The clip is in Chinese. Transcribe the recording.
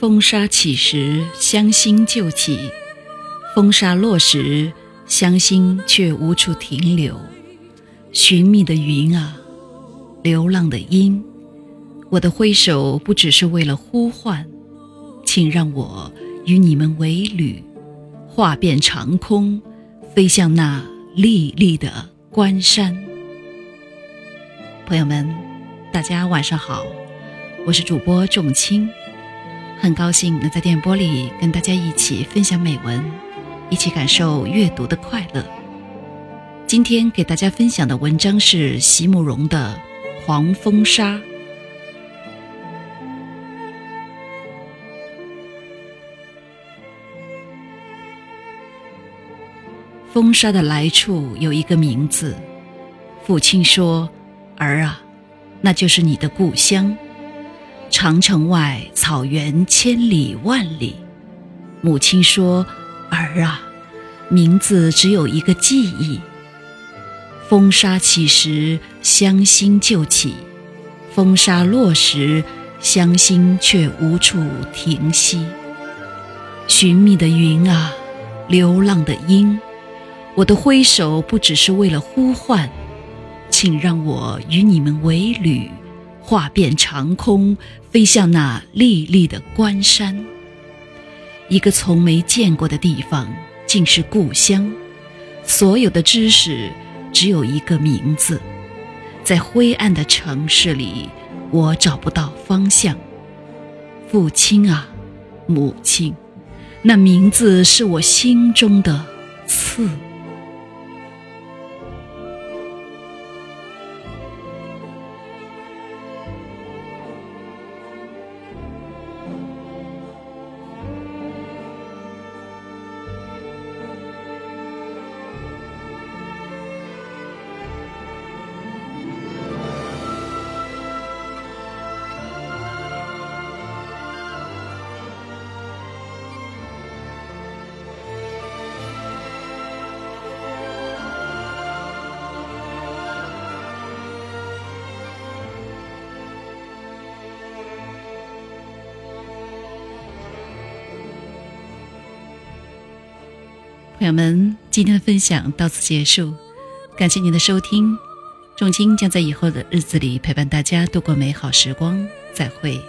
风沙起时，乡心就起；风沙落时，乡心却无处停留。寻觅的云啊，流浪的鹰，我的挥手不只是为了呼唤，请让我与你们为侣，化遍长空，飞向那历历的关山。朋友们，大家晚上好，我是主播仲青。很高兴能在电波里跟大家一起分享美文，一起感受阅读的快乐。今天给大家分享的文章是席慕容的《黄风沙》。风沙的来处有一个名字，父亲说：“儿啊，那就是你的故乡。”长城外，草原千里万里。母亲说：“儿啊，名字只有一个记忆。风沙起时，乡心就起；风沙落时，乡心却无处停息。寻觅的云啊，流浪的鹰，我的挥手不只是为了呼唤，请让我与你们为侣。”化遍长空，飞向那历历的关山。一个从没见过的地方，竟是故乡。所有的知识，只有一个名字。在灰暗的城市里，我找不到方向。父亲啊，母亲，那名字是我心中的刺。朋友们，今天的分享到此结束，感谢您的收听。重金将在以后的日子里陪伴大家度过美好时光，再会。